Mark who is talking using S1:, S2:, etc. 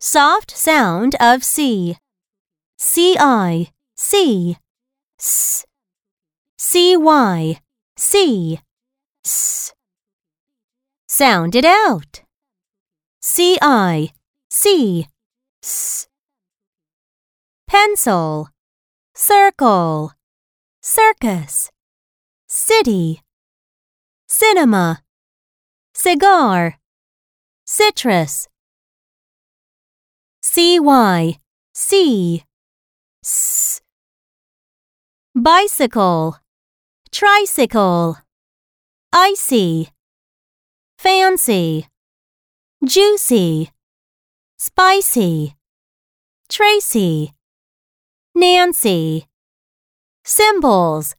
S1: Soft sound of C. C-I, C. S. C-Y, C. S. Sound it out. C-I, C. S. Pencil, circle, circus, city, cinema, cigar, citrus. C-Y, C. S. Bicycle, tricycle, icy, fancy, juicy, spicy, Tracy, Nancy. Symbols